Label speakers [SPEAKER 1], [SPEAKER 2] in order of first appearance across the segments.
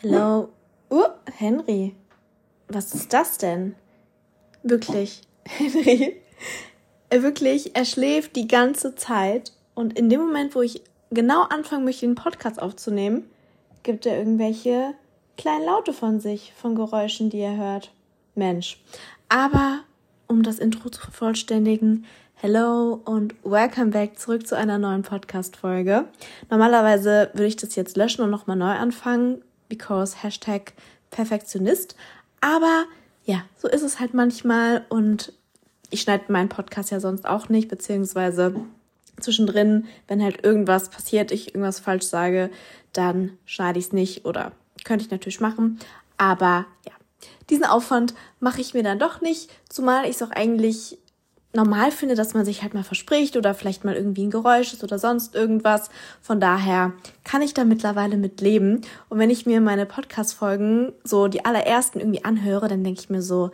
[SPEAKER 1] Hello. Uh, Henry. Was ist das denn? Wirklich, Henry. Er wirklich, er schläft die ganze Zeit und in dem Moment, wo ich genau anfangen möchte, den Podcast aufzunehmen, gibt er irgendwelche kleinen Laute von sich, von Geräuschen, die er hört. Mensch. Aber um das Intro zu vervollständigen, Hello und welcome back zurück zu einer neuen Podcast-Folge. Normalerweise würde ich das jetzt löschen und nochmal neu anfangen, because Hashtag Perfektionist. Aber ja, so ist es halt manchmal und ich schneide meinen Podcast ja sonst auch nicht, beziehungsweise zwischendrin, wenn halt irgendwas passiert, ich irgendwas falsch sage, dann schneide ich es nicht oder könnte ich natürlich machen. Aber ja, diesen Aufwand mache ich mir dann doch nicht, zumal ich es auch eigentlich normal finde, dass man sich halt mal verspricht oder vielleicht mal irgendwie ein Geräusch ist oder sonst irgendwas. Von daher kann ich da mittlerweile mit leben. Und wenn ich mir meine Podcast-Folgen, so die allerersten irgendwie anhöre, dann denke ich mir so,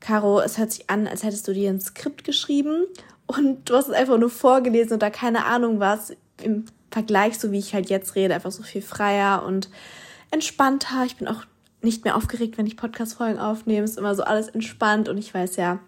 [SPEAKER 1] Caro, es hört sich an, als hättest du dir ein Skript geschrieben und du hast es einfach nur vorgelesen oder keine Ahnung was. Im Vergleich, so wie ich halt jetzt rede, einfach so viel freier und entspannter. Ich bin auch nicht mehr aufgeregt, wenn ich Podcast-Folgen aufnehme. Es ist immer so alles entspannt und ich weiß ja,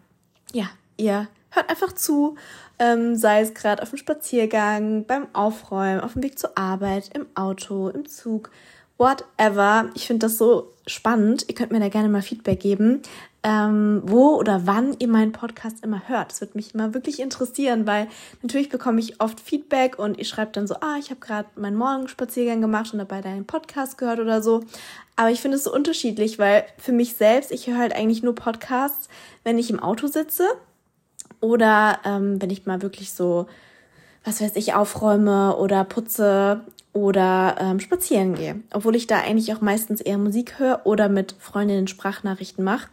[SPEAKER 1] ja, ihr hört einfach zu, ähm, sei es gerade auf dem Spaziergang, beim Aufräumen, auf dem Weg zur Arbeit, im Auto, im Zug, whatever. Ich finde das so spannend. Ihr könnt mir da gerne mal Feedback geben, ähm, wo oder wann ihr meinen Podcast immer hört. Das würde mich immer wirklich interessieren, weil natürlich bekomme ich oft Feedback und ihr schreibt dann so, ah, ich habe gerade meinen Morgenspaziergang gemacht und dabei deinen Podcast gehört oder so. Aber ich finde es so unterschiedlich, weil für mich selbst, ich höre halt eigentlich nur Podcasts, wenn ich im Auto sitze oder ähm, wenn ich mal wirklich so, was weiß ich, aufräume oder putze oder ähm, spazieren gehe. Obwohl ich da eigentlich auch meistens eher Musik höre oder mit Freundinnen Sprachnachrichten mache.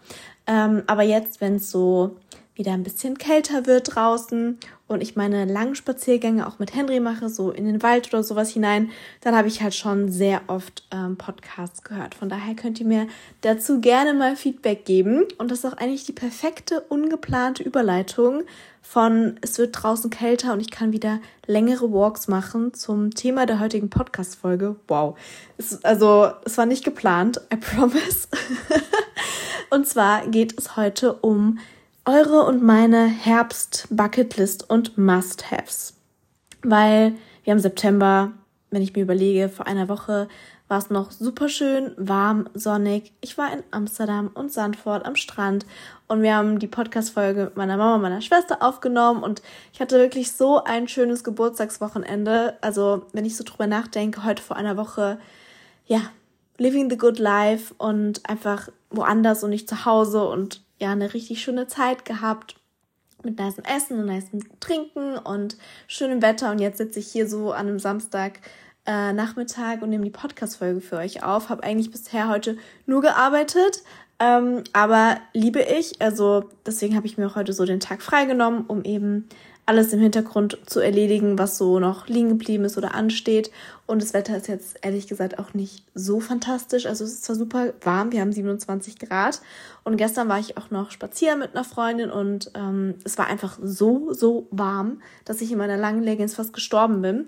[SPEAKER 1] Ähm, aber jetzt, wenn es so wieder ein bisschen kälter wird draußen und ich meine langen Spaziergänge auch mit Henry mache, so in den Wald oder sowas hinein, dann habe ich halt schon sehr oft ähm, Podcasts gehört. Von daher könnt ihr mir dazu gerne mal Feedback geben. Und das ist auch eigentlich die perfekte, ungeplante Überleitung von es wird draußen kälter und ich kann wieder längere Walks machen zum Thema der heutigen Podcast-Folge. Wow. Es, also, es war nicht geplant, I promise. und zwar geht es heute um eure und meine Herbst-Bucketlist und Must-Haves. Weil wir haben September, wenn ich mir überlege, vor einer Woche war es noch super schön, warm, sonnig. Ich war in Amsterdam und Sandford am Strand und wir haben die Podcast-Folge mit meiner Mama und meiner Schwester aufgenommen und ich hatte wirklich so ein schönes Geburtstagswochenende. Also, wenn ich so drüber nachdenke, heute vor einer Woche, ja, living the good life und einfach woanders und nicht zu Hause und ja eine richtig schöne Zeit gehabt mit nicem Essen und nicem Trinken und schönem Wetter. Und jetzt sitze ich hier so an einem Samstag äh, Nachmittag und nehme die Podcast-Folge für euch auf. Habe eigentlich bisher heute nur gearbeitet, ähm, aber liebe ich. Also deswegen habe ich mir auch heute so den Tag freigenommen, um eben alles im Hintergrund zu erledigen, was so noch liegen geblieben ist oder ansteht. Und das Wetter ist jetzt ehrlich gesagt auch nicht so fantastisch. Also es ist zwar super warm, wir haben 27 Grad. Und gestern war ich auch noch spazieren mit einer Freundin und ähm, es war einfach so, so warm, dass ich in meiner langen Leggings fast gestorben bin.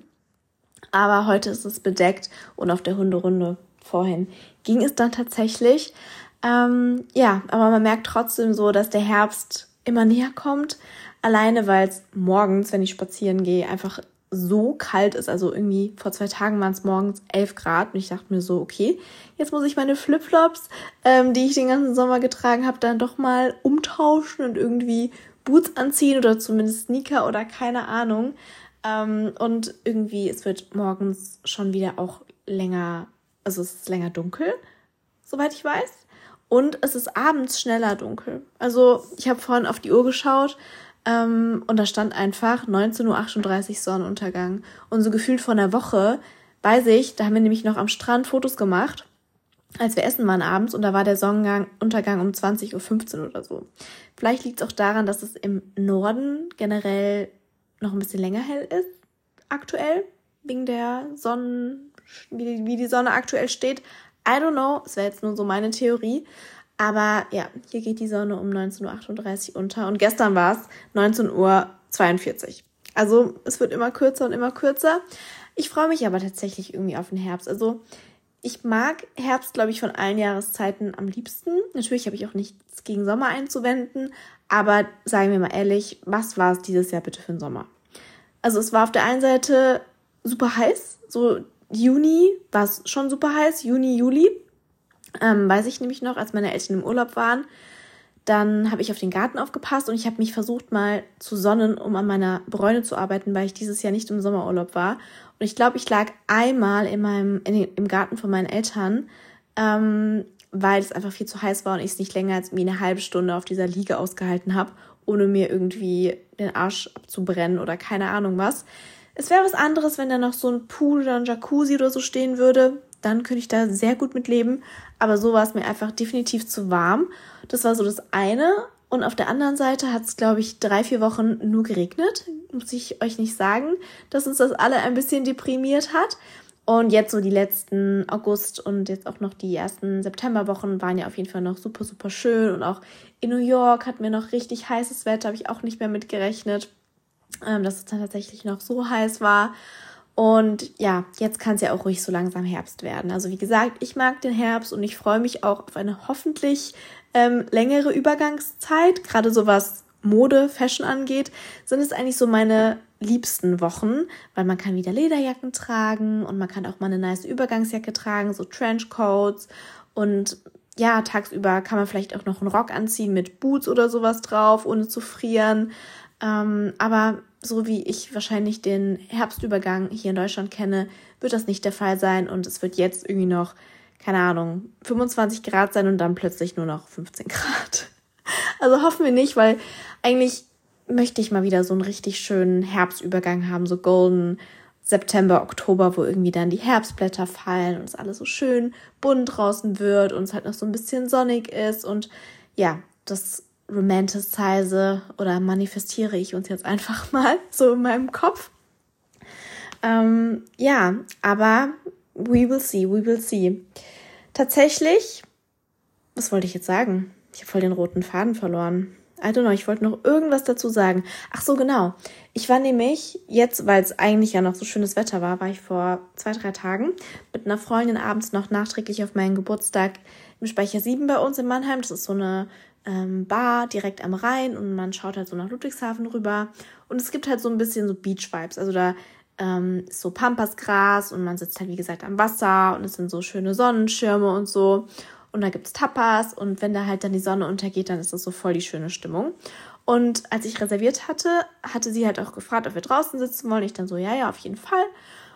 [SPEAKER 1] Aber heute ist es bedeckt und auf der Hunderunde vorhin ging es dann tatsächlich. Ähm, ja, aber man merkt trotzdem so, dass der Herbst immer näher kommt. Alleine, weil es morgens, wenn ich spazieren gehe, einfach so kalt ist. Also irgendwie vor zwei Tagen waren es morgens 11 Grad und ich dachte mir so, okay, jetzt muss ich meine Flipflops, ähm, die ich den ganzen Sommer getragen habe, dann doch mal umtauschen und irgendwie Boots anziehen oder zumindest Sneaker oder keine Ahnung. Ähm, und irgendwie, es wird morgens schon wieder auch länger, also es ist länger dunkel, soweit ich weiß. Und es ist abends schneller dunkel. Also ich habe vorhin auf die Uhr geschaut ähm, und da stand einfach 19.38 Uhr Sonnenuntergang. Und so gefühlt vor einer Woche, weiß ich, da haben wir nämlich noch am Strand Fotos gemacht, als wir essen waren abends und da war der Sonnenuntergang um 20.15 Uhr oder so. Vielleicht liegt es auch daran, dass es im Norden generell noch ein bisschen länger hell ist, aktuell, wegen der Sonnen, wie, wie die Sonne aktuell steht. I don't know, es wäre jetzt nur so meine Theorie. Aber ja, hier geht die Sonne um 19.38 Uhr unter und gestern war es 19.42 Uhr. Also es wird immer kürzer und immer kürzer. Ich freue mich aber tatsächlich irgendwie auf den Herbst. Also ich mag Herbst, glaube ich, von allen Jahreszeiten am liebsten. Natürlich habe ich auch nichts gegen Sommer einzuwenden, aber sagen wir mal ehrlich, was war es dieses Jahr bitte für ein Sommer? Also es war auf der einen Seite super heiß, so Juni war es schon super heiß, Juni, Juli. Ähm, weiß ich nämlich noch, als meine Eltern im Urlaub waren, dann habe ich auf den Garten aufgepasst und ich habe mich versucht mal zu sonnen, um an meiner Bräune zu arbeiten, weil ich dieses Jahr nicht im Sommerurlaub war. Und ich glaube, ich lag einmal in meinem, in den, im Garten von meinen Eltern, ähm, weil es einfach viel zu heiß war und ich es nicht länger als wie eine halbe Stunde auf dieser Liege ausgehalten habe, ohne mir irgendwie den Arsch abzubrennen oder keine Ahnung was. Es wäre was anderes, wenn da noch so ein Pool oder ein Jacuzzi oder so stehen würde. Dann könnte ich da sehr gut mit leben. Aber so war es mir einfach definitiv zu warm. Das war so das eine. Und auf der anderen Seite hat es, glaube ich, drei, vier Wochen nur geregnet. Muss ich euch nicht sagen, dass uns das alle ein bisschen deprimiert hat. Und jetzt so die letzten August und jetzt auch noch die ersten Septemberwochen waren ja auf jeden Fall noch super, super schön. Und auch in New York hatten wir noch richtig heißes Wetter, habe ich auch nicht mehr mitgerechnet, ähm, dass es dann tatsächlich noch so heiß war. Und ja, jetzt kann es ja auch ruhig so langsam Herbst werden. Also wie gesagt, ich mag den Herbst und ich freue mich auch auf eine hoffentlich ähm, längere Übergangszeit, gerade so was Mode, Fashion angeht, sind es eigentlich so meine liebsten Wochen, weil man kann wieder Lederjacken tragen und man kann auch mal eine nice Übergangsjacke tragen, so Trenchcoats und ja, tagsüber kann man vielleicht auch noch einen Rock anziehen mit Boots oder sowas drauf, ohne zu frieren. Ähm, aber so wie ich wahrscheinlich den Herbstübergang hier in Deutschland kenne, wird das nicht der Fall sein und es wird jetzt irgendwie noch keine Ahnung, 25 Grad sein und dann plötzlich nur noch 15 Grad. Also hoffen wir nicht, weil eigentlich möchte ich mal wieder so einen richtig schönen Herbstübergang haben, so golden September, Oktober, wo irgendwie dann die Herbstblätter fallen und es alles so schön bunt draußen wird und es halt noch so ein bisschen sonnig ist und ja, das romanticize oder manifestiere ich uns jetzt einfach mal so in meinem Kopf. Ähm, ja, aber we will see, we will see. Tatsächlich, was wollte ich jetzt sagen? Ich habe voll den roten Faden verloren. I don't know, ich wollte noch irgendwas dazu sagen. Ach so, genau. Ich war nämlich jetzt, weil es eigentlich ja noch so schönes Wetter war, war ich vor zwei, drei Tagen mit einer Freundin abends noch nachträglich auf meinen Geburtstag im Speicher 7 bei uns in Mannheim. Das ist so eine ähm, Bar direkt am Rhein und man schaut halt so nach Ludwigshafen rüber. Und es gibt halt so ein bisschen so Beach-Vibes. Also da ähm, so Pampasgras und man sitzt halt, wie gesagt, am Wasser und es sind so schöne Sonnenschirme und so. Und da gibt's Tapas und wenn da halt dann die Sonne untergeht, dann ist das so voll die schöne Stimmung. Und als ich reserviert hatte, hatte sie halt auch gefragt, ob wir draußen sitzen wollen. Ich dann so, ja, ja, auf jeden Fall.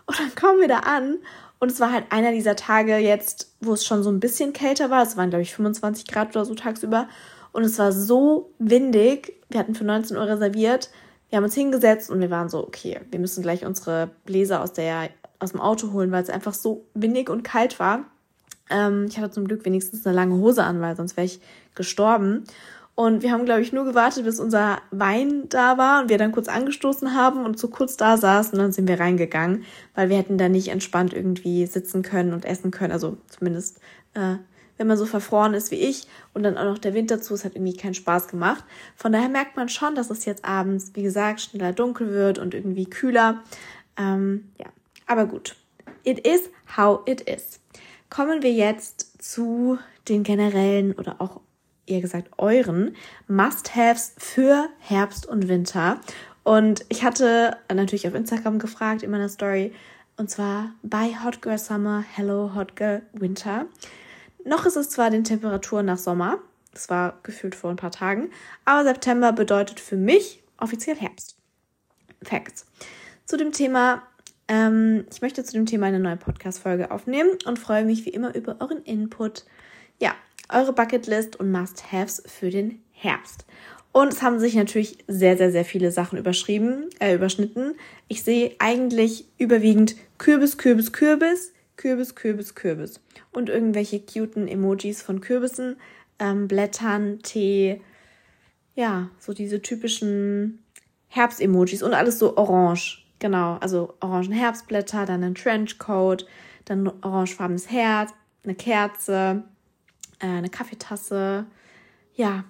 [SPEAKER 1] Und dann kommen wir da an und es war halt einer dieser Tage jetzt, wo es schon so ein bisschen kälter war. Es waren, glaube ich, 25 Grad oder so tagsüber. Und es war so windig. Wir hatten für 19 Uhr reserviert. Wir haben uns hingesetzt und wir waren so, okay, wir müssen gleich unsere Bläser aus, der, aus dem Auto holen, weil es einfach so windig und kalt war. Ähm, ich hatte zum Glück wenigstens eine lange Hose an, weil sonst wäre ich gestorben. Und wir haben, glaube ich, nur gewartet, bis unser Wein da war und wir dann kurz angestoßen haben und so kurz da saßen und dann sind wir reingegangen, weil wir hätten da nicht entspannt irgendwie sitzen können und essen können. Also zumindest äh, wenn man so verfroren ist wie ich und dann auch noch der Winter zu, es hat irgendwie keinen Spaß gemacht. Von daher merkt man schon, dass es jetzt abends, wie gesagt, schneller dunkel wird und irgendwie kühler. Ähm, ja, aber gut. It is how it is. Kommen wir jetzt zu den generellen oder auch eher gesagt euren Must-Haves für Herbst und Winter. Und ich hatte natürlich auf Instagram gefragt in meiner Story, und zwar bei Hot Girl Summer, Hello Hot Girl Winter. Noch ist es zwar den Temperaturen nach Sommer, das war gefühlt vor ein paar Tagen, aber September bedeutet für mich offiziell Herbst. Facts. Zu dem Thema, ähm, ich möchte zu dem Thema eine neue Podcast-Folge aufnehmen und freue mich wie immer über euren Input. Ja, eure Bucketlist und Must-Haves für den Herbst. Und es haben sich natürlich sehr, sehr, sehr viele Sachen überschrieben, äh, überschnitten. Ich sehe eigentlich überwiegend Kürbis, Kürbis, Kürbis, Kürbis, Kürbis, Kürbis. Und irgendwelche cuten Emojis von Kürbissen, ähm, Blättern, Tee, ja, so diese typischen Herbst-Emojis und alles so orange. Genau, also orangen Herbstblätter, dann ein Trenchcoat, dann orangefarbenes Herz, eine Kerze, äh, eine Kaffeetasse. Ja,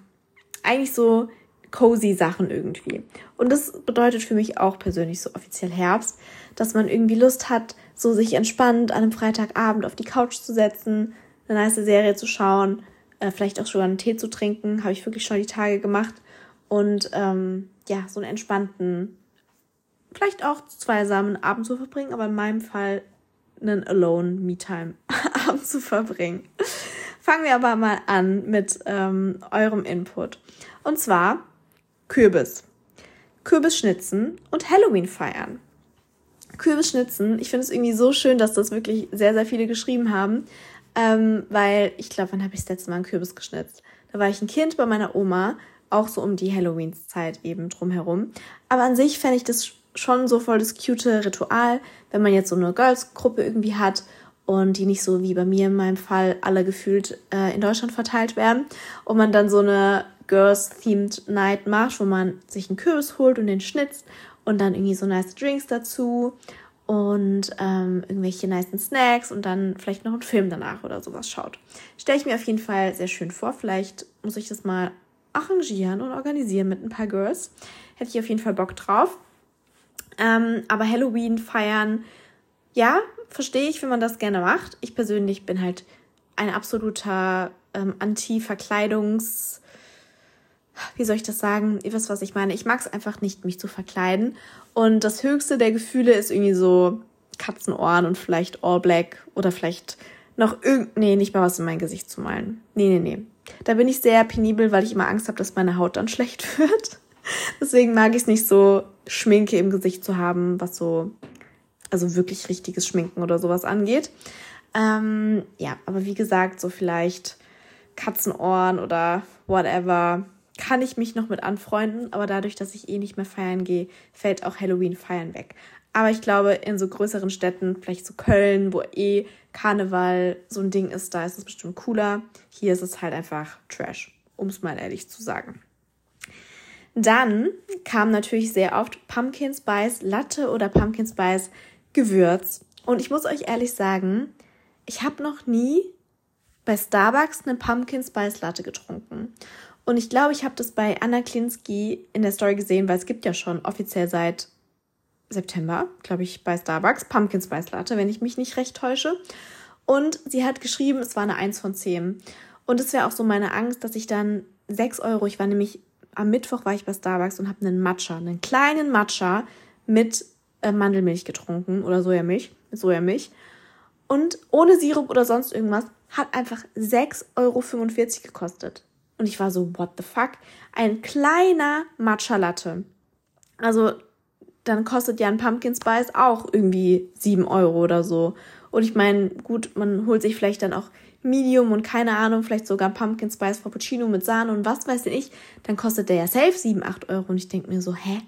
[SPEAKER 1] eigentlich so cozy Sachen irgendwie. Und das bedeutet für mich auch persönlich so offiziell Herbst, dass man irgendwie Lust hat, so sich entspannt an einem Freitagabend auf die Couch zu setzen, eine nice Serie zu schauen, äh, vielleicht auch schon einen Tee zu trinken, habe ich wirklich schon die Tage gemacht. Und ähm, ja, so einen entspannten, vielleicht auch zweisamen Abend zu verbringen, aber in meinem Fall einen Alone Me-Time Abend zu verbringen. Fangen wir aber mal an mit ähm, eurem Input. Und zwar Kürbis. Kürbisschnitzen und Halloween feiern. Kürbisschnitzen, ich finde es irgendwie so schön, dass das wirklich sehr, sehr viele geschrieben haben, ähm, weil ich glaube, wann habe ich das letzte Mal einen Kürbis geschnitzt? Da war ich ein Kind bei meiner Oma, auch so um die Halloween-Zeit eben drumherum. Aber an sich fände ich das schon so voll das cute Ritual, wenn man jetzt so eine Girls-Gruppe irgendwie hat und die nicht so wie bei mir in meinem Fall alle gefühlt äh, in Deutschland verteilt werden und man dann so eine Girls-Themed Night macht, wo man sich einen Kürbis holt und den schnitzt und dann irgendwie so nice Drinks dazu und ähm, irgendwelche nice Snacks und dann vielleicht noch einen Film danach oder sowas schaut. Stelle ich mir auf jeden Fall sehr schön vor. Vielleicht muss ich das mal arrangieren und organisieren mit ein paar Girls. Hätte ich auf jeden Fall Bock drauf. Ähm, aber Halloween feiern, ja, verstehe ich, wenn man das gerne macht. Ich persönlich bin halt ein absoluter ähm, Anti-Verkleidungs- wie soll ich das sagen? Ihr wisst, was ich meine. Ich mag es einfach nicht, mich zu verkleiden. Und das höchste der Gefühle ist irgendwie so Katzenohren und vielleicht All Black oder vielleicht noch irgend, nee, nicht mal was in mein Gesicht zu malen. Nee, nee, nee. Da bin ich sehr penibel, weil ich immer Angst habe, dass meine Haut dann schlecht wird. Deswegen mag ich es nicht so, Schminke im Gesicht zu haben, was so, also wirklich richtiges Schminken oder sowas angeht. Ähm, ja, aber wie gesagt, so vielleicht Katzenohren oder whatever kann ich mich noch mit anfreunden, aber dadurch, dass ich eh nicht mehr feiern gehe, fällt auch Halloween feiern weg. Aber ich glaube, in so größeren Städten, vielleicht so Köln, wo eh Karneval so ein Ding ist, da ist es bestimmt cooler. Hier ist es halt einfach Trash, um es mal ehrlich zu sagen. Dann kam natürlich sehr oft Pumpkin Spice Latte oder Pumpkin Spice Gewürz. Und ich muss euch ehrlich sagen, ich habe noch nie bei Starbucks eine Pumpkin Spice Latte getrunken. Und ich glaube, ich habe das bei Anna Klinski in der Story gesehen, weil es gibt ja schon offiziell seit September, glaube ich, bei Starbucks Pumpkin Spice Latte, wenn ich mich nicht recht täusche. Und sie hat geschrieben, es war eine 1 von 10. Und es wäre auch so meine Angst, dass ich dann 6 Euro, ich war nämlich, am Mittwoch war ich bei Starbucks und habe einen Matcha, einen kleinen Matcha mit äh, Mandelmilch getrunken oder Sojamilch, Sojamilch. Und ohne Sirup oder sonst irgendwas hat einfach 6,45 Euro gekostet. Und ich war so, what the fuck? Ein kleiner Matcha Latte. Also, dann kostet ja ein Pumpkin Spice auch irgendwie 7 Euro oder so. Und ich meine, gut, man holt sich vielleicht dann auch Medium und keine Ahnung, vielleicht sogar Pumpkin Spice Frappuccino mit Sahne und was weiß ich. Dann kostet der ja safe 7, 8 Euro. Und ich denke mir so, hä?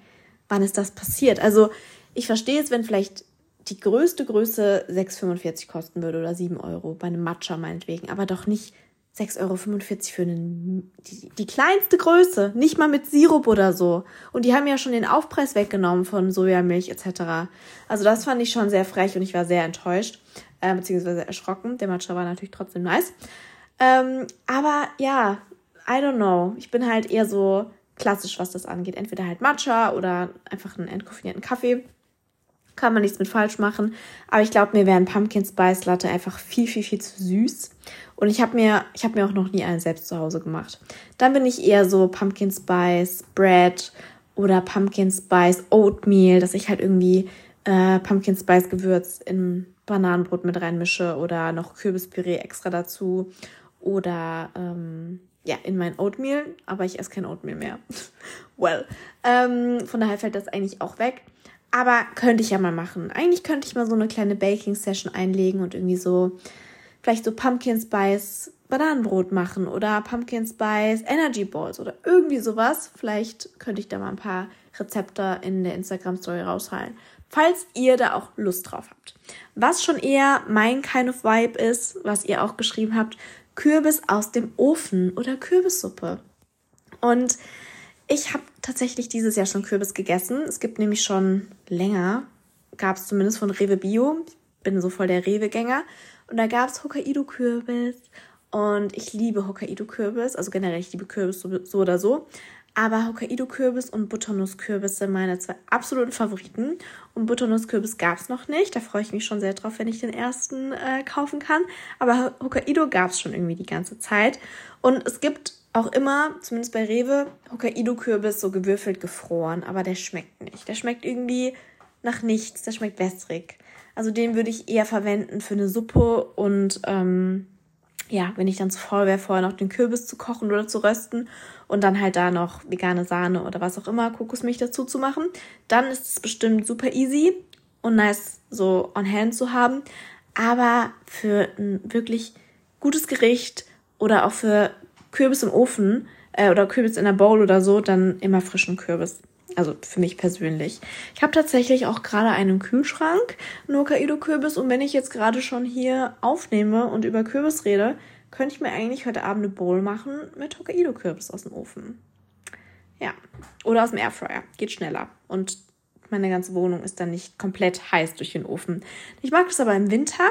[SPEAKER 1] Wann ist das passiert? Also, ich verstehe es, wenn vielleicht die größte Größe 6,45 kosten würde oder 7 Euro bei einem Matcha meinetwegen, aber doch nicht 6,45 Euro für einen, die, die kleinste Größe, nicht mal mit Sirup oder so. Und die haben ja schon den Aufpreis weggenommen von Sojamilch etc. Also das fand ich schon sehr frech und ich war sehr enttäuscht, äh, beziehungsweise erschrocken. Der Matcha war natürlich trotzdem nice. Ähm, aber ja, I don't know. Ich bin halt eher so klassisch, was das angeht. Entweder halt Matcha oder einfach einen entkoffinierten Kaffee. Kann man nichts mit falsch machen. Aber ich glaube, mir wäre ein Pumpkin Spice Latte einfach viel, viel, viel zu süß. Und ich habe mir, ich habe mir auch noch nie einen selbst zu Hause gemacht. Dann bin ich eher so Pumpkin Spice Bread oder Pumpkin Spice Oatmeal, dass ich halt irgendwie äh, Pumpkin Spice Gewürz in Bananenbrot mit reinmische oder noch Kürbispüree extra dazu oder ähm, ja, in mein Oatmeal, aber ich esse kein Oatmeal mehr. well, ähm, von daher fällt das eigentlich auch weg. Aber könnte ich ja mal machen. Eigentlich könnte ich mal so eine kleine Baking-Session einlegen und irgendwie so vielleicht so Pumpkin Spice Bananenbrot machen oder Pumpkin Spice Energy Balls oder irgendwie sowas. Vielleicht könnte ich da mal ein paar Rezepte in der Instagram Story raushalten, falls ihr da auch Lust drauf habt. Was schon eher mein kind of Vibe ist, was ihr auch geschrieben habt, Kürbis aus dem Ofen oder Kürbissuppe. Und ich habe tatsächlich dieses Jahr schon Kürbis gegessen. Es gibt nämlich schon länger, gab es zumindest von Rewe Bio. Ich bin so voll der Rewe-Gänger. Und da gab es Hokkaido-Kürbis. Und ich liebe Hokkaido-Kürbis. Also generell, ich liebe Kürbis so, so oder so. Aber Hokkaido-Kürbis und Butternusskürbis sind meine zwei absoluten Favoriten. Und Butternusskürbis gab es noch nicht. Da freue ich mich schon sehr drauf, wenn ich den ersten äh, kaufen kann. Aber Hokkaido gab es schon irgendwie die ganze Zeit. Und es gibt auch immer, zumindest bei Rewe, Hokkaido-Kürbis so gewürfelt gefroren. Aber der schmeckt nicht. Der schmeckt irgendwie nach nichts. Der schmeckt wässrig. Also den würde ich eher verwenden für eine Suppe und ähm, ja, wenn ich dann zu faul wäre, vorher noch den Kürbis zu kochen oder zu rösten und dann halt da noch vegane Sahne oder was auch immer, Kokosmilch dazu zu machen, dann ist es bestimmt super easy und nice so on hand zu haben. Aber für ein wirklich gutes Gericht oder auch für Kürbis im Ofen äh, oder Kürbis in der Bowl oder so, dann immer frischen Kürbis. Also für mich persönlich. Ich habe tatsächlich auch gerade einen Kühlschrank, nur Hokkaido-Kürbis. Und wenn ich jetzt gerade schon hier aufnehme und über Kürbis rede, könnte ich mir eigentlich heute Abend eine Bowl machen mit Hokkaido-Kürbis aus dem Ofen. Ja. Oder aus dem Airfryer. Geht schneller. Und meine ganze Wohnung ist dann nicht komplett heiß durch den Ofen. Ich mag das aber im Winter,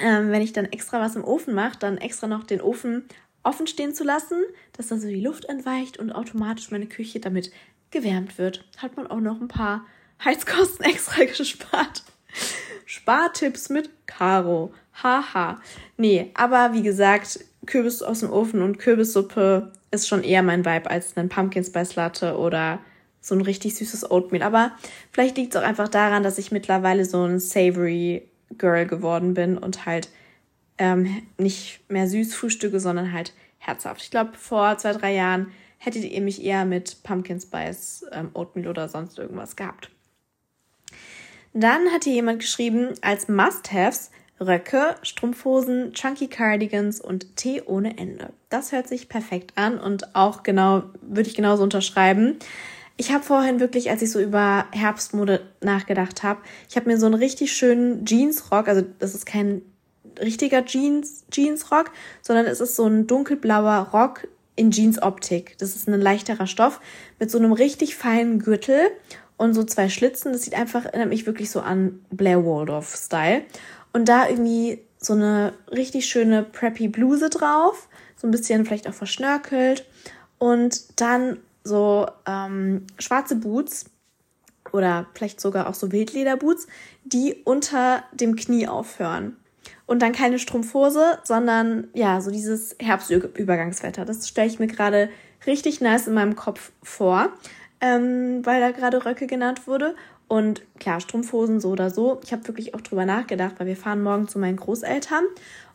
[SPEAKER 1] ähm, wenn ich dann extra was im Ofen mache, dann extra noch den Ofen offen stehen zu lassen, dass da so die Luft entweicht und automatisch meine Küche damit gewärmt wird. Hat man auch noch ein paar Heizkosten extra gespart. Spartipps mit Caro. Haha. Nee, aber wie gesagt, Kürbis aus dem Ofen und Kürbissuppe ist schon eher mein Vibe als ein Pumpkin Spice Latte oder so ein richtig süßes Oatmeal. Aber vielleicht liegt es auch einfach daran, dass ich mittlerweile so ein savory Girl geworden bin und halt ähm, nicht mehr süß frühstücke, sondern halt herzhaft. Ich glaube, vor zwei, drei Jahren hättet ihr mich eher mit Pumpkin Spice ähm, Oatmeal oder sonst irgendwas gehabt. Dann hat hier jemand geschrieben, als Must-Haves Röcke, Strumpfhosen, Chunky Cardigans und Tee ohne Ende. Das hört sich perfekt an und auch genau, würde ich genauso unterschreiben. Ich habe vorhin wirklich, als ich so über Herbstmode nachgedacht habe, ich habe mir so einen richtig schönen Jeansrock, also das ist kein richtiger Jeans, Jeansrock, sondern es ist so ein dunkelblauer Rock, in Jeans-Optik. Das ist ein leichterer Stoff mit so einem richtig feinen Gürtel und so zwei Schlitzen. Das sieht einfach, erinnert mich wirklich so an Blair Waldorf-Style. Und da irgendwie so eine richtig schöne preppy Bluse drauf, so ein bisschen vielleicht auch verschnörkelt und dann so ähm, schwarze Boots oder vielleicht sogar auch so Wildlederboots, die unter dem Knie aufhören. Und dann keine Strumpfhose, sondern ja, so dieses Herbstübergangswetter. Das stelle ich mir gerade richtig nice in meinem Kopf vor, ähm, weil da gerade Röcke genannt wurde. Und klar, Strumpfhosen so oder so. Ich habe wirklich auch drüber nachgedacht, weil wir fahren morgen zu meinen Großeltern.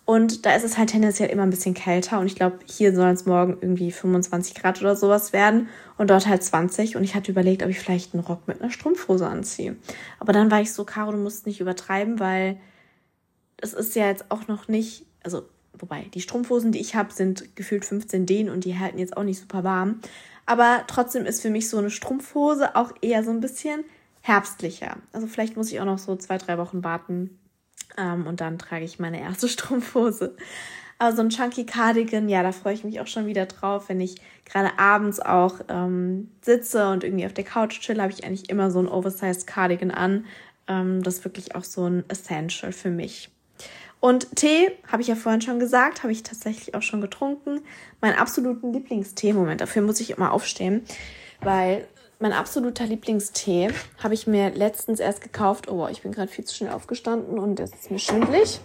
[SPEAKER 1] Und da ist es halt tendenziell immer ein bisschen kälter. Und ich glaube, hier sollen es morgen irgendwie 25 Grad oder sowas werden. Und dort halt 20. Und ich hatte überlegt, ob ich vielleicht einen Rock mit einer Strumpfhose anziehe. Aber dann war ich so, Caro, du musst nicht übertreiben, weil es ist ja jetzt auch noch nicht, also wobei, die Strumpfhosen, die ich habe, sind gefühlt 15 Dehn und die halten jetzt auch nicht super warm. Aber trotzdem ist für mich so eine Strumpfhose auch eher so ein bisschen herbstlicher. Also vielleicht muss ich auch noch so zwei, drei Wochen warten ähm, und dann trage ich meine erste Strumpfhose. Aber so ein Chunky Cardigan, ja, da freue ich mich auch schon wieder drauf. Wenn ich gerade abends auch ähm, sitze und irgendwie auf der Couch chill, habe ich eigentlich immer so ein Oversized Cardigan an. Ähm, das ist wirklich auch so ein Essential für mich. Und Tee, habe ich ja vorhin schon gesagt, habe ich tatsächlich auch schon getrunken. Mein absoluten Lieblingstee, Moment, dafür muss ich immer aufstehen, weil mein absoluter Lieblingstee habe ich mir letztens erst gekauft. Oh, ich bin gerade viel zu schnell aufgestanden und es ist mir schwindlig.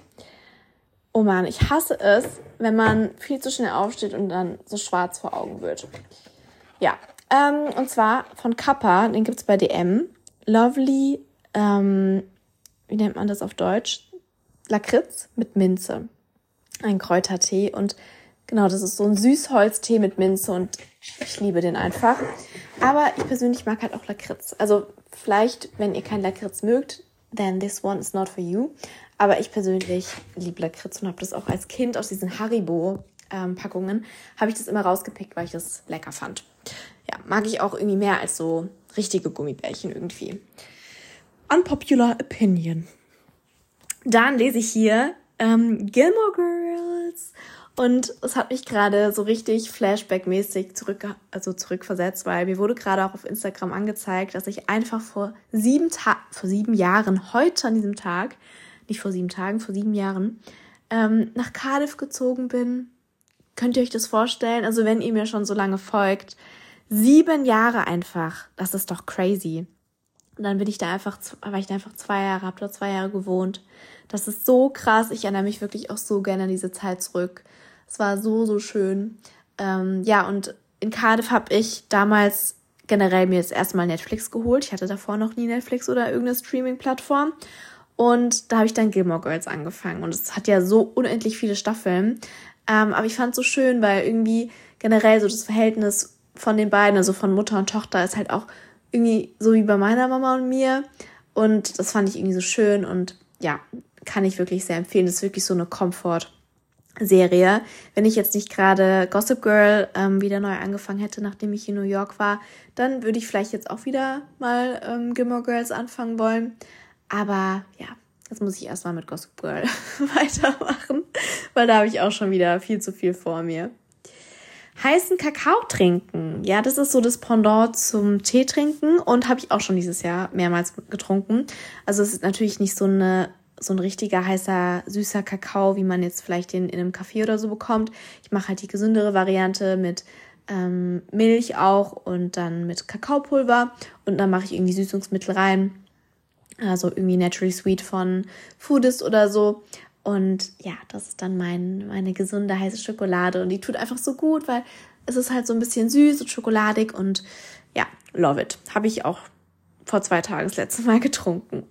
[SPEAKER 1] Oh man, ich hasse es, wenn man viel zu schnell aufsteht und dann so schwarz vor Augen wird. Ja, ähm, und zwar von Kappa, den gibt es bei DM. Lovely, ähm, wie nennt man das auf Deutsch? Lakritz mit Minze. Ein Kräutertee und genau, das ist so ein Süßholztee mit Minze und ich liebe den einfach. Aber ich persönlich mag halt auch Lakritz. Also vielleicht, wenn ihr kein Lakritz mögt, then this one is not for you. Aber ich persönlich liebe Lakritz und habe das auch als Kind aus diesen Haribo-Packungen, habe ich das immer rausgepickt, weil ich das lecker fand. Ja, mag ich auch irgendwie mehr als so richtige Gummibärchen irgendwie. Unpopular Opinion. Dann lese ich hier ähm, Gilmore Girls. Und es hat mich gerade so richtig Flashback-mäßig zurück, also zurückversetzt, weil mir wurde gerade auch auf Instagram angezeigt, dass ich einfach vor sieben Tagen, vor sieben Jahren, heute an diesem Tag, nicht vor sieben Tagen, vor sieben Jahren, ähm, nach Cardiff gezogen bin. Könnt ihr euch das vorstellen? Also wenn ihr mir schon so lange folgt, Sieben Jahre einfach. Das ist doch crazy. Und dann bin ich da einfach, war ich da einfach zwei Jahre, habe dort zwei Jahre gewohnt. Das ist so krass. Ich erinnere mich wirklich auch so gerne an diese Zeit zurück. Es war so, so schön. Ähm, ja, und in Cardiff habe ich damals generell mir jetzt erstmal Netflix geholt. Ich hatte davor noch nie Netflix oder irgendeine Streaming-Plattform. Und da habe ich dann Gilmore Girls angefangen. Und es hat ja so unendlich viele Staffeln. Ähm, aber ich fand es so schön, weil irgendwie generell so das Verhältnis von den beiden, also von Mutter und Tochter, ist halt auch irgendwie so wie bei meiner Mama und mir. Und das fand ich irgendwie so schön und ja, kann ich wirklich sehr empfehlen. Das ist wirklich so eine Komfort-Serie. Wenn ich jetzt nicht gerade Gossip Girl ähm, wieder neu angefangen hätte, nachdem ich in New York war, dann würde ich vielleicht jetzt auch wieder mal ähm, Gilmore Girls anfangen wollen. Aber ja, jetzt muss ich erstmal mit Gossip Girl weitermachen, weil da habe ich auch schon wieder viel zu viel vor mir. Heißen Kakao trinken. Ja, das ist so das Pendant zum Tee trinken und habe ich auch schon dieses Jahr mehrmals getrunken. Also es ist natürlich nicht so eine so ein richtiger heißer süßer Kakao, wie man jetzt vielleicht den in einem Kaffee oder so bekommt. Ich mache halt die gesündere Variante mit ähm, Milch auch und dann mit Kakaopulver und dann mache ich irgendwie Süßungsmittel rein also irgendwie Naturally Sweet von Foodist oder so. Und ja, das ist dann mein, meine gesunde heiße Schokolade. Und die tut einfach so gut, weil es ist halt so ein bisschen süß und schokoladig und ja, love it. Habe ich auch vor zwei Tagen das letzte Mal getrunken.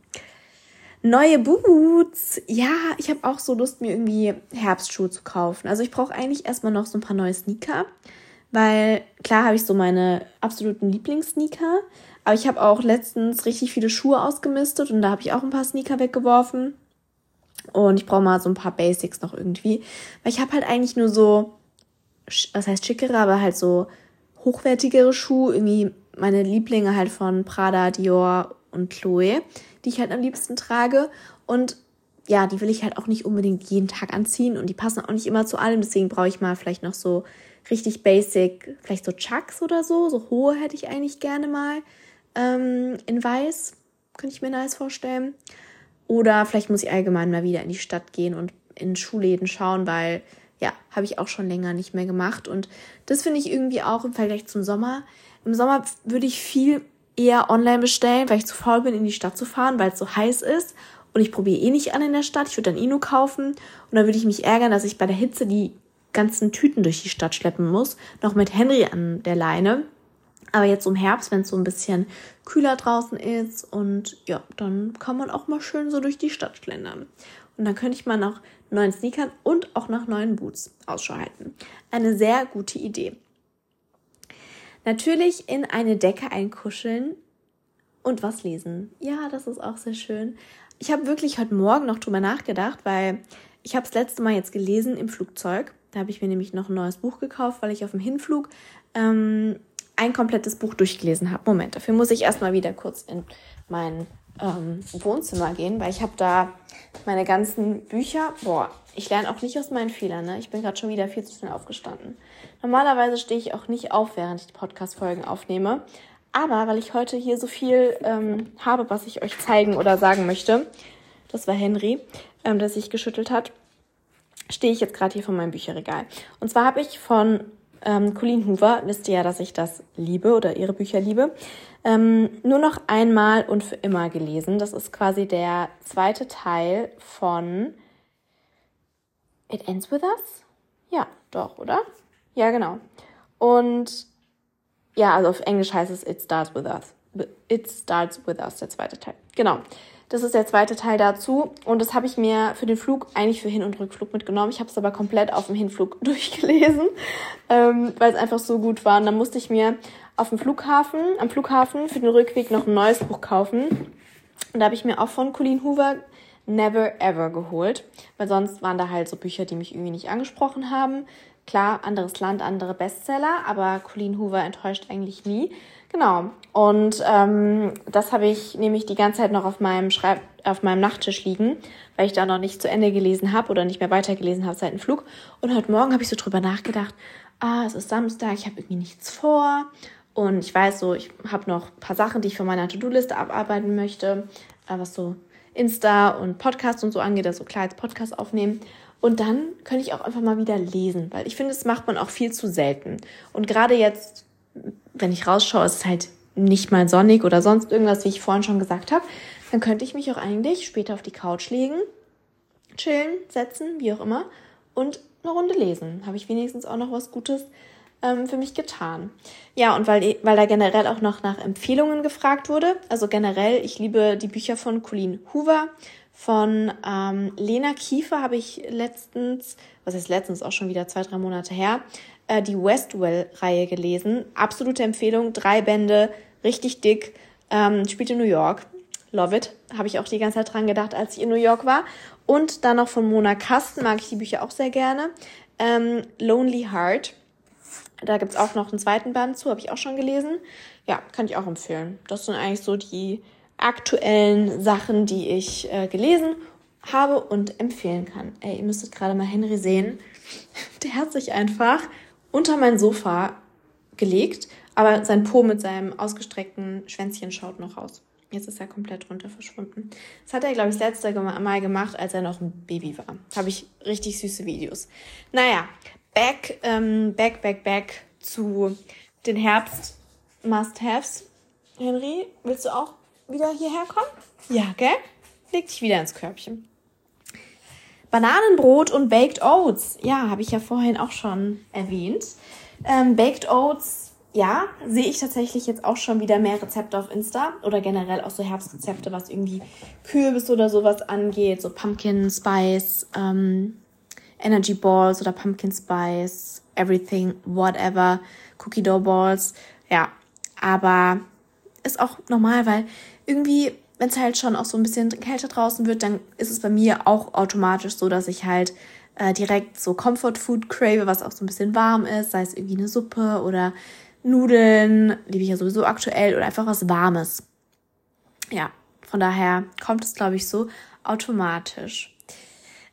[SPEAKER 1] Neue Boots. Ja, ich habe auch so Lust, mir irgendwie Herbstschuhe zu kaufen. Also ich brauche eigentlich erstmal noch so ein paar neue Sneaker. Weil klar habe ich so meine absoluten Lieblingssneaker, aber ich habe auch letztens richtig viele Schuhe ausgemistet und da habe ich auch ein paar Sneaker weggeworfen. Und ich brauche mal so ein paar Basics noch irgendwie. Weil ich habe halt eigentlich nur so, was heißt schickere, aber halt so hochwertigere Schuhe. Irgendwie meine Lieblinge halt von Prada, Dior und Chloe, die ich halt am liebsten trage. Und ja, die will ich halt auch nicht unbedingt jeden Tag anziehen und die passen auch nicht immer zu allem. Deswegen brauche ich mal vielleicht noch so richtig basic, vielleicht so Chucks oder so. So hohe hätte ich eigentlich gerne mal ähm, in weiß. Könnte ich mir nice vorstellen. Oder vielleicht muss ich allgemein mal wieder in die Stadt gehen und in Schuhläden schauen, weil ja, habe ich auch schon länger nicht mehr gemacht. Und das finde ich irgendwie auch im Vergleich zum Sommer. Im Sommer würde ich viel eher online bestellen, weil ich zu faul bin, in die Stadt zu fahren, weil es so heiß ist. Und ich probiere eh nicht an in der Stadt. Ich würde dann nur kaufen. Und dann würde ich mich ärgern, dass ich bei der Hitze die ganzen Tüten durch die Stadt schleppen muss. Noch mit Henry an der Leine. Aber jetzt im Herbst, wenn es so ein bisschen kühler draußen ist und ja, dann kann man auch mal schön so durch die Stadt schlendern. Und dann könnte ich mal nach neuen Sneakern und auch nach neuen Boots Ausschau halten. Eine sehr gute Idee. Natürlich in eine Decke einkuscheln und was lesen. Ja, das ist auch sehr schön. Ich habe wirklich heute Morgen noch drüber nachgedacht, weil ich habe das letzte Mal jetzt gelesen im Flugzeug. Da habe ich mir nämlich noch ein neues Buch gekauft, weil ich auf dem Hinflug ähm, ein komplettes Buch durchgelesen habe. Moment, dafür muss ich erstmal wieder kurz in mein ähm, Wohnzimmer gehen, weil ich habe da meine ganzen Bücher. Boah, ich lerne auch nicht aus meinen Fehlern. Ne? Ich bin gerade schon wieder viel zu schnell aufgestanden. Normalerweise stehe ich auch nicht auf, während ich die Podcast-Folgen aufnehme. Aber weil ich heute hier so viel ähm, habe, was ich euch zeigen oder sagen möchte, das war Henry, ähm, der sich geschüttelt hat, stehe ich jetzt gerade hier vor meinem Bücherregal. Und zwar habe ich von ähm, Colleen Hoover, wisst ihr ja, dass ich das liebe oder ihre Bücher liebe, ähm, nur noch einmal und für immer gelesen. Das ist quasi der zweite Teil von It Ends With Us? Ja, doch, oder? Ja, genau. Und ja, also auf Englisch heißt es It Starts With Us. It Starts With Us, der zweite Teil. Genau. Das ist der zweite Teil dazu. Und das habe ich mir für den Flug, eigentlich für Hin- und Rückflug mitgenommen. Ich habe es aber komplett auf dem Hinflug durchgelesen, ähm, weil es einfach so gut war. Und dann musste ich mir auf dem Flughafen, am Flughafen für den Rückweg noch ein neues Buch kaufen. Und da habe ich mir auch von Colleen Hoover Never Ever geholt, weil sonst waren da halt so Bücher, die mich irgendwie nicht angesprochen haben. Klar, anderes Land, andere Bestseller, aber Colleen Hoover enttäuscht eigentlich nie. Genau. Und ähm, das habe ich nämlich die ganze Zeit noch auf meinem Schreib auf meinem Nachttisch liegen, weil ich da noch nicht zu Ende gelesen habe oder nicht mehr weitergelesen habe seit dem Flug. Und heute Morgen habe ich so drüber nachgedacht, ah, es ist Samstag, ich habe irgendwie nichts vor. Und ich weiß so, ich habe noch ein paar Sachen, die ich von meiner To-Do-Liste abarbeiten möchte, äh, was so Insta und Podcast und so angeht, also klar als Podcast aufnehmen. Und dann könnte ich auch einfach mal wieder lesen, weil ich finde, das macht man auch viel zu selten. Und gerade jetzt wenn ich rausschaue, ist es halt nicht mal sonnig oder sonst irgendwas, wie ich vorhin schon gesagt habe, dann könnte ich mich auch eigentlich später auf die Couch legen, chillen, setzen, wie auch immer, und eine Runde lesen. Habe ich wenigstens auch noch was Gutes ähm, für mich getan. Ja, und weil, weil da generell auch noch nach Empfehlungen gefragt wurde, also generell, ich liebe die Bücher von Colleen Hoover, von ähm, Lena Kiefer habe ich letztens, was heißt letztens auch schon wieder zwei, drei Monate her, äh, die Westwell-Reihe gelesen. Absolute Empfehlung, drei Bände, richtig dick, ähm, spielt in New York. Love it. Habe ich auch die ganze Zeit dran gedacht, als ich in New York war. Und dann noch von Mona Kasten, mag ich die Bücher auch sehr gerne. Ähm, Lonely Heart. Da gibt's auch noch einen zweiten Band zu, habe ich auch schon gelesen. Ja, kann ich auch empfehlen. Das sind eigentlich so die aktuellen Sachen, die ich äh, gelesen habe und empfehlen kann. Ey, ihr müsstet gerade mal Henry sehen. Der hat sich einfach unter mein Sofa gelegt, aber sein Po mit seinem ausgestreckten Schwänzchen schaut noch raus. Jetzt ist er komplett runter verschwunden. Das hat er, glaube ich, das letzte Mal gemacht, als er noch ein Baby war. Habe ich richtig süße Videos. Naja, back, ähm, back, back, back zu den Herbst-Must-Haves. Henry, willst du auch wieder hierher kommen? Ja, gell? Leg dich wieder ins Körbchen. Bananenbrot und Baked Oats. Ja, habe ich ja vorhin auch schon erwähnt. Ähm, Baked Oats, ja, sehe ich tatsächlich jetzt auch schon wieder mehr Rezepte auf Insta oder generell auch so Herbstrezepte, was irgendwie Kürbis oder sowas angeht, so Pumpkin Spice, ähm, Energy Balls oder Pumpkin Spice, everything, whatever, Cookie Dough Balls. Ja, aber ist auch normal, weil irgendwie wenn es halt schon auch so ein bisschen kälter draußen wird, dann ist es bei mir auch automatisch so, dass ich halt äh, direkt so Comfort Food crave, was auch so ein bisschen warm ist, sei es irgendwie eine Suppe oder Nudeln, liebe ich ja sowieso aktuell, oder einfach was Warmes. Ja, von daher kommt es, glaube ich, so automatisch.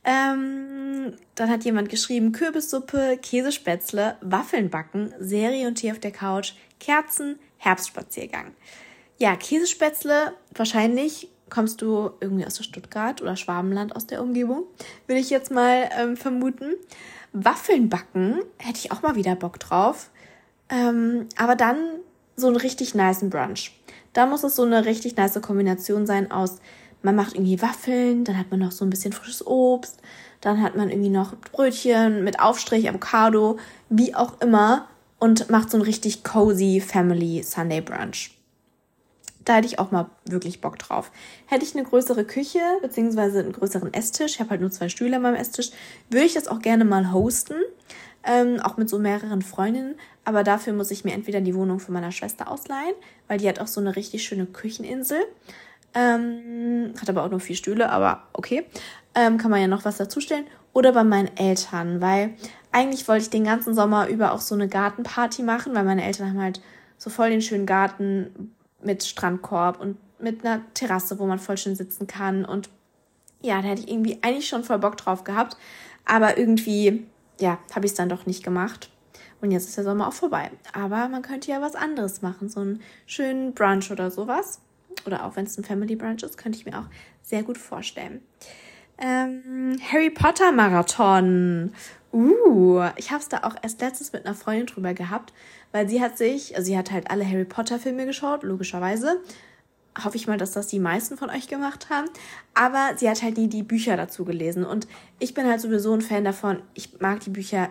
[SPEAKER 1] Ähm, dann hat jemand geschrieben, Kürbissuppe, Käsespätzle, Waffeln backen, Serie und Tee auf der Couch, Kerzen, Herbstspaziergang. Ja, Käsespätzle, wahrscheinlich kommst du irgendwie aus der Stuttgart oder Schwabenland aus der Umgebung, würde ich jetzt mal ähm, vermuten. Waffeln backen, hätte ich auch mal wieder Bock drauf. Ähm, aber dann so einen richtig niceen Brunch. Da muss es so eine richtig nice Kombination sein aus, man macht irgendwie Waffeln, dann hat man noch so ein bisschen frisches Obst, dann hat man irgendwie noch Brötchen mit Aufstrich, Avocado, wie auch immer und macht so einen richtig cozy Family Sunday Brunch. Da hätte ich auch mal wirklich Bock drauf. Hätte ich eine größere Küche, beziehungsweise einen größeren Esstisch, ich habe halt nur zwei Stühle an meinem Esstisch, würde ich das auch gerne mal hosten. Ähm, auch mit so mehreren Freundinnen. Aber dafür muss ich mir entweder die Wohnung von meiner Schwester ausleihen, weil die hat auch so eine richtig schöne Kücheninsel. Ähm, hat aber auch nur vier Stühle, aber okay. Ähm, kann man ja noch was dazustellen. Oder bei meinen Eltern, weil eigentlich wollte ich den ganzen Sommer über auch so eine Gartenparty machen, weil meine Eltern haben halt so voll den schönen Garten, mit Strandkorb und mit einer Terrasse, wo man voll schön sitzen kann. Und ja, da hätte ich irgendwie eigentlich schon voll Bock drauf gehabt. Aber irgendwie, ja, habe ich es dann doch nicht gemacht. Und jetzt ist der Sommer auch vorbei. Aber man könnte ja was anderes machen. So einen schönen Brunch oder sowas. Oder auch wenn es ein Family Brunch ist, könnte ich mir auch sehr gut vorstellen. Ähm, Harry Potter Marathon. Uh, ich habe es da auch erst letztens mit einer Freundin drüber gehabt, weil sie hat sich, also sie hat halt alle Harry Potter Filme geschaut, logischerweise. Hoffe ich mal, dass das die meisten von euch gemacht haben. Aber sie hat halt nie die Bücher dazu gelesen. Und ich bin halt sowieso ein Fan davon. Ich mag die Bücher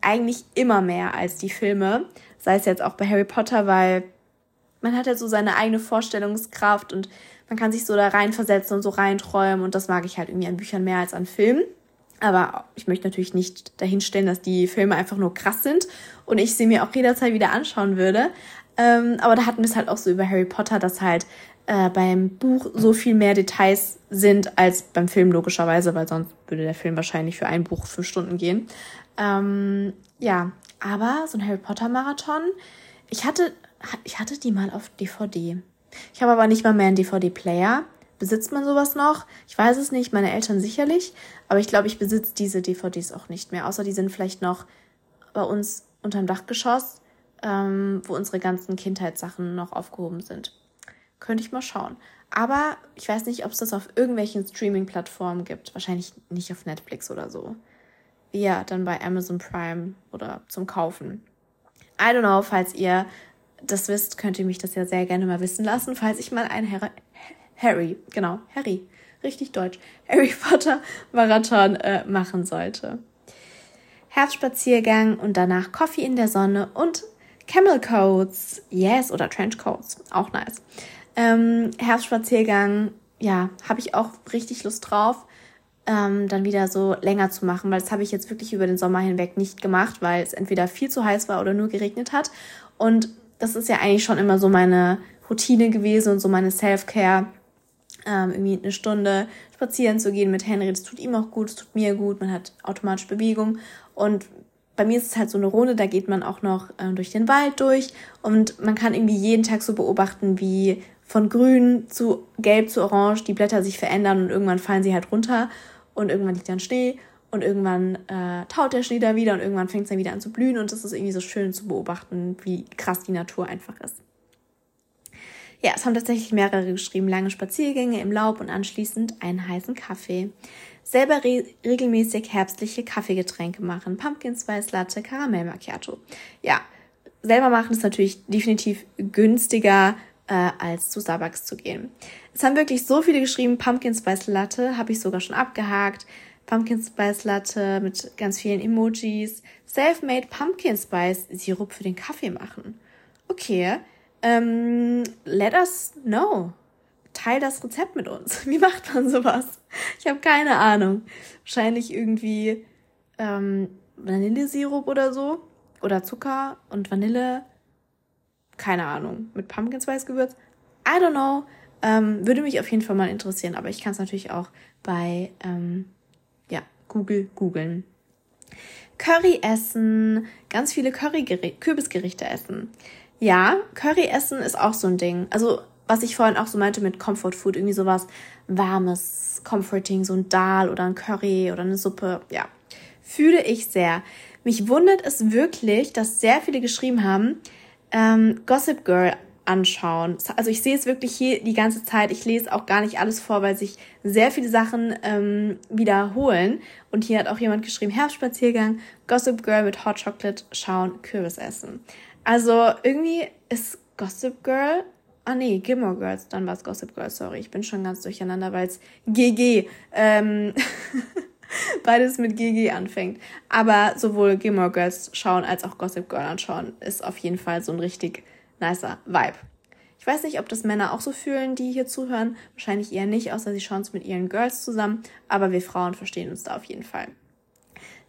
[SPEAKER 1] eigentlich immer mehr als die Filme. Sei es jetzt auch bei Harry Potter, weil man hat halt so seine eigene Vorstellungskraft und man kann sich so da reinversetzen und so reinträumen. Und das mag ich halt irgendwie an Büchern mehr als an Filmen. Aber ich möchte natürlich nicht dahinstellen, dass die Filme einfach nur krass sind und ich sie mir auch jederzeit wieder anschauen würde. Ähm, aber da hatten wir es halt auch so über Harry Potter, dass halt äh, beim Buch so viel mehr Details sind als beim Film logischerweise, weil sonst würde der Film wahrscheinlich für ein Buch fünf Stunden gehen. Ähm, ja, aber so ein Harry Potter Marathon, ich hatte, ich hatte die mal auf DVD. Ich habe aber nicht mal mehr einen DVD-Player. Besitzt man sowas noch? Ich weiß es nicht, meine Eltern sicherlich, aber ich glaube, ich besitze diese DVDs auch nicht mehr, außer die sind vielleicht noch bei uns unterm Dachgeschoss, ähm, wo unsere ganzen Kindheitssachen noch aufgehoben sind. Könnte ich mal schauen. Aber ich weiß nicht, ob es das auf irgendwelchen Streaming-Plattformen gibt. Wahrscheinlich nicht auf Netflix oder so. Ja, dann bei Amazon Prime oder zum Kaufen. I don't know, falls ihr das wisst, könnt ihr mich das ja sehr gerne mal wissen lassen, falls ich mal ein Harry, Harry genau, Harry, richtig deutsch, Harry Potter Marathon äh, machen sollte. Herbstspaziergang und danach Coffee in der Sonne und Camel Coats, yes, oder Trench Coats, auch nice. Ähm, Herbstspaziergang, ja, habe ich auch richtig Lust drauf, ähm, dann wieder so länger zu machen, weil das habe ich jetzt wirklich über den Sommer hinweg nicht gemacht, weil es entweder viel zu heiß war oder nur geregnet hat. Und das ist ja eigentlich schon immer so meine Routine gewesen und so meine Self-Care, ähm, irgendwie eine Stunde spazieren zu gehen mit Henry. Das tut ihm auch gut, es tut mir gut, man hat automatisch Bewegung. Und bei mir ist es halt so eine Runde, da geht man auch noch äh, durch den Wald durch und man kann irgendwie jeden Tag so beobachten, wie von grün zu gelb zu orange die Blätter sich verändern und irgendwann fallen sie halt runter und irgendwann liegt dann Schnee und irgendwann äh, taut der Schnee da wieder und irgendwann fängt es dann wieder an zu blühen und es ist irgendwie so schön zu beobachten, wie krass die Natur einfach ist. Ja, es haben tatsächlich mehrere geschrieben, lange Spaziergänge im Laub und anschließend einen heißen Kaffee. Selber re regelmäßig herbstliche Kaffeegetränke machen, Pumpkin Spice Latte, Karamell Macchiato. Ja, selber machen ist natürlich definitiv günstiger, äh, als zu Starbucks zu gehen. Es haben wirklich so viele geschrieben, Pumpkin Spice Latte, habe ich sogar schon abgehakt. Pumpkin Spice Latte mit ganz vielen Emojis. Self-made Pumpkin Spice Sirup für den Kaffee machen. Okay, ähm, let us know. Teil das Rezept mit uns. Wie macht man sowas? Ich habe keine Ahnung. Wahrscheinlich irgendwie ähm, Vanillesirup oder so. Oder Zucker und Vanille keine Ahnung, mit Pumpkin Spice Gewürz. I don't know. Ähm, würde mich auf jeden Fall mal interessieren, aber ich kann es natürlich auch bei ähm, ja, Google googeln. Curry essen, ganz viele Curry Kürbisgerichte essen. Ja, Curry essen ist auch so ein Ding. Also, was ich vorhin auch so meinte mit Comfort Food, irgendwie sowas warmes, comforting, so ein Dal oder ein Curry oder eine Suppe, ja. Fühle ich sehr. Mich wundert es wirklich, dass sehr viele geschrieben haben, ähm, Gossip Girl anschauen. Also ich sehe es wirklich hier die ganze Zeit. Ich lese auch gar nicht alles vor, weil sich sehr viele Sachen ähm, wiederholen. Und hier hat auch jemand geschrieben, Herbstspaziergang, Gossip Girl mit Hot Chocolate schauen, Kürbis essen. Also irgendwie ist Gossip Girl, ah nee, Gilmore Girls, dann war es Gossip Girl, sorry, ich bin schon ganz durcheinander, weil es GG, ähm, beides mit GG anfängt. Aber sowohl Gilmore Girls schauen als auch Gossip Girl anschauen ist auf jeden Fall so ein richtig nicer Vibe. Ich weiß nicht, ob das Männer auch so fühlen, die hier zuhören. Wahrscheinlich eher nicht, außer sie schauen es mit ihren Girls zusammen. Aber wir Frauen verstehen uns da auf jeden Fall.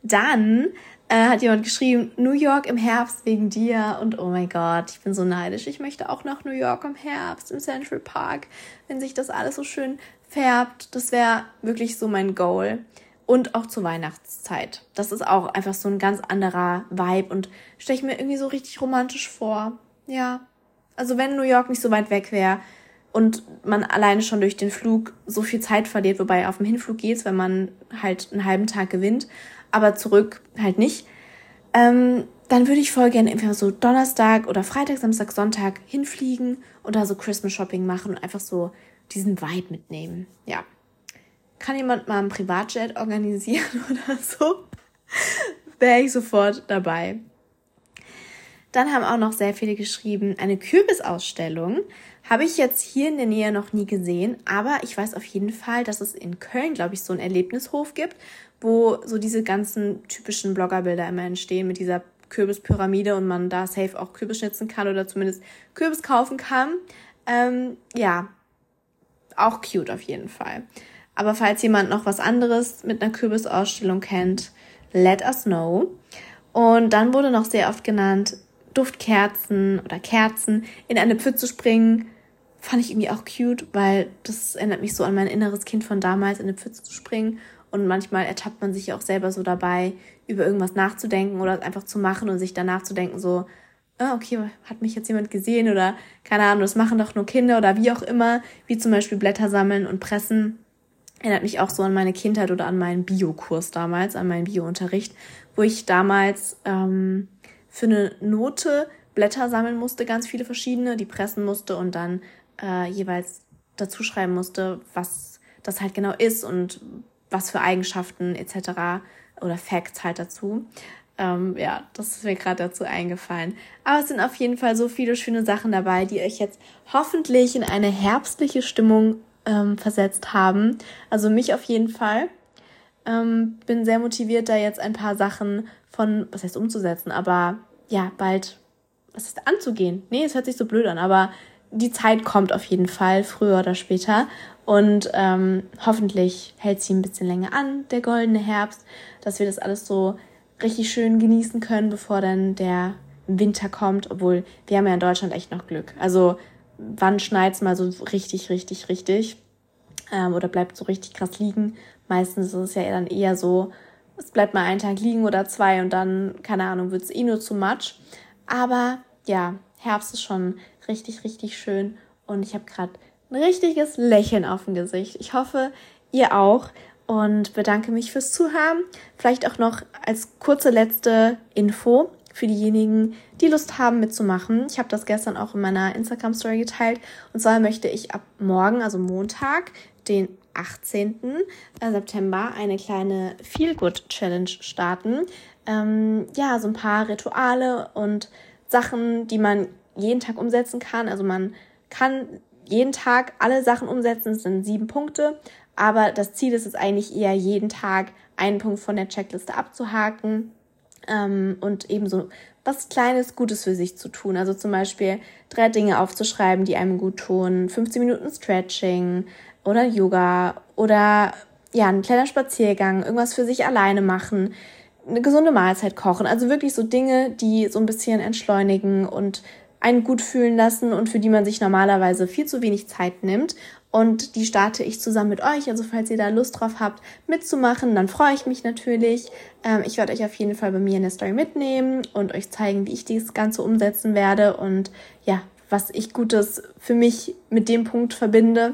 [SPEAKER 1] Dann äh, hat jemand geschrieben, New York im Herbst wegen dir. Und oh mein Gott, ich bin so neidisch. Ich möchte auch nach New York im Herbst, im Central Park, wenn sich das alles so schön färbt. Das wäre wirklich so mein Goal und auch zur Weihnachtszeit. Das ist auch einfach so ein ganz anderer Vibe und stelle ich mir irgendwie so richtig romantisch vor. Ja. Also wenn New York nicht so weit weg wäre und man alleine schon durch den Flug so viel Zeit verliert, wobei auf dem Hinflug geht's, wenn man halt einen halben Tag gewinnt, aber zurück halt nicht, ähm, dann würde ich voll gerne einfach so Donnerstag oder Freitag, Samstag, Sonntag hinfliegen und da so Christmas Shopping machen und einfach so diesen Vibe mitnehmen. Ja kann jemand mal ein Privatjet organisieren oder so? Wäre ich sofort dabei. Dann haben auch noch sehr viele geschrieben, eine Kürbisausstellung habe ich jetzt hier in der Nähe noch nie gesehen, aber ich weiß auf jeden Fall, dass es in Köln, glaube ich, so einen Erlebnishof gibt, wo so diese ganzen typischen Bloggerbilder immer entstehen mit dieser Kürbispyramide und man da safe auch Kürbis schnitzen kann oder zumindest Kürbis kaufen kann. Ähm, ja, auch cute auf jeden Fall. Aber falls jemand noch was anderes mit einer Kürbisausstellung kennt, let us know. Und dann wurde noch sehr oft genannt, Duftkerzen oder Kerzen in eine Pfütze springen. Fand ich irgendwie auch cute, weil das erinnert mich so an mein inneres Kind von damals, in eine Pfütze zu springen. Und manchmal ertappt man sich auch selber so dabei, über irgendwas nachzudenken oder einfach zu machen und sich danach zu denken, so, ah, okay, hat mich jetzt jemand gesehen oder keine Ahnung, das machen doch nur Kinder oder wie auch immer, wie zum Beispiel Blätter sammeln und pressen erinnert mich auch so an meine Kindheit oder an meinen Biokurs damals, an meinen Biounterricht, wo ich damals ähm, für eine Note Blätter sammeln musste, ganz viele verschiedene, die pressen musste und dann äh, jeweils dazu schreiben musste, was das halt genau ist und was für Eigenschaften etc. oder Facts halt dazu. Ähm, ja, das ist mir gerade dazu eingefallen. Aber es sind auf jeden Fall so viele schöne Sachen dabei, die euch jetzt hoffentlich in eine herbstliche Stimmung ähm, versetzt haben. Also mich auf jeden Fall. Ähm, bin sehr motiviert, da jetzt ein paar Sachen von, was heißt umzusetzen, aber ja, bald, was ist anzugehen? Nee, es hört sich so blöd an, aber die Zeit kommt auf jeden Fall, früher oder später. Und ähm, hoffentlich hält sie ein bisschen länger an, der goldene Herbst, dass wir das alles so richtig schön genießen können, bevor dann der Winter kommt. Obwohl wir haben ja in Deutschland echt noch Glück. Also wann schneit's mal so richtig, richtig, richtig? Ähm, oder bleibt so richtig krass liegen? Meistens ist es ja dann eher so, es bleibt mal einen Tag liegen oder zwei und dann, keine Ahnung, wird's eh nur zu much. Aber ja, Herbst ist schon richtig, richtig schön und ich habe gerade ein richtiges Lächeln auf dem Gesicht. Ich hoffe, ihr auch und bedanke mich fürs Zuhören. Vielleicht auch noch als kurze letzte Info für diejenigen, die Lust haben mitzumachen. Ich habe das gestern auch in meiner Instagram Story geteilt. Und zwar möchte ich ab morgen, also Montag, den 18. September, eine kleine Feel Good Challenge starten. Ähm, ja, so ein paar Rituale und Sachen, die man jeden Tag umsetzen kann. Also man kann jeden Tag alle Sachen umsetzen. Es sind sieben Punkte. Aber das Ziel ist es eigentlich eher, jeden Tag einen Punkt von der Checkliste abzuhaken ähm, und eben so was Kleines, Gutes für sich zu tun. Also zum Beispiel drei Dinge aufzuschreiben, die einem gut tun, 15 Minuten Stretching oder Yoga oder ja, ein kleiner Spaziergang, irgendwas für sich alleine machen, eine gesunde Mahlzeit kochen. Also wirklich so Dinge, die so ein bisschen entschleunigen und einen gut fühlen lassen und für die man sich normalerweise viel zu wenig Zeit nimmt. Und die starte ich zusammen mit euch. Also falls ihr da Lust drauf habt, mitzumachen, dann freue ich mich natürlich. Ähm, ich werde euch auf jeden Fall bei mir in der Story mitnehmen und euch zeigen, wie ich das Ganze umsetzen werde und ja, was ich Gutes für mich mit dem Punkt verbinde.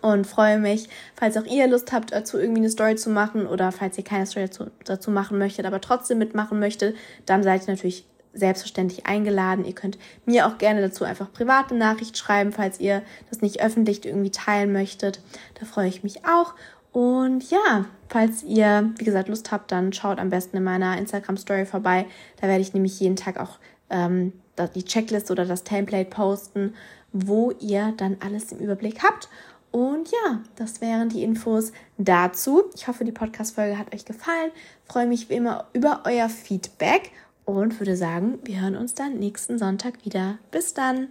[SPEAKER 1] Und freue mich, falls auch ihr Lust habt, dazu irgendwie eine Story zu machen oder falls ihr keine Story dazu, dazu machen möchtet, aber trotzdem mitmachen möchtet, dann seid ihr natürlich selbstverständlich eingeladen. Ihr könnt mir auch gerne dazu einfach private Nachricht schreiben, falls ihr das nicht öffentlich irgendwie teilen möchtet. Da freue ich mich auch. Und ja, falls ihr, wie gesagt, Lust habt, dann schaut am besten in meiner Instagram-Story vorbei. Da werde ich nämlich jeden Tag auch ähm, die Checklist oder das Template posten, wo ihr dann alles im Überblick habt. Und ja, das wären die Infos dazu. Ich hoffe, die Podcast-Folge hat euch gefallen. freue mich wie immer über euer Feedback und würde sagen, wir hören uns dann nächsten Sonntag wieder. Bis dann!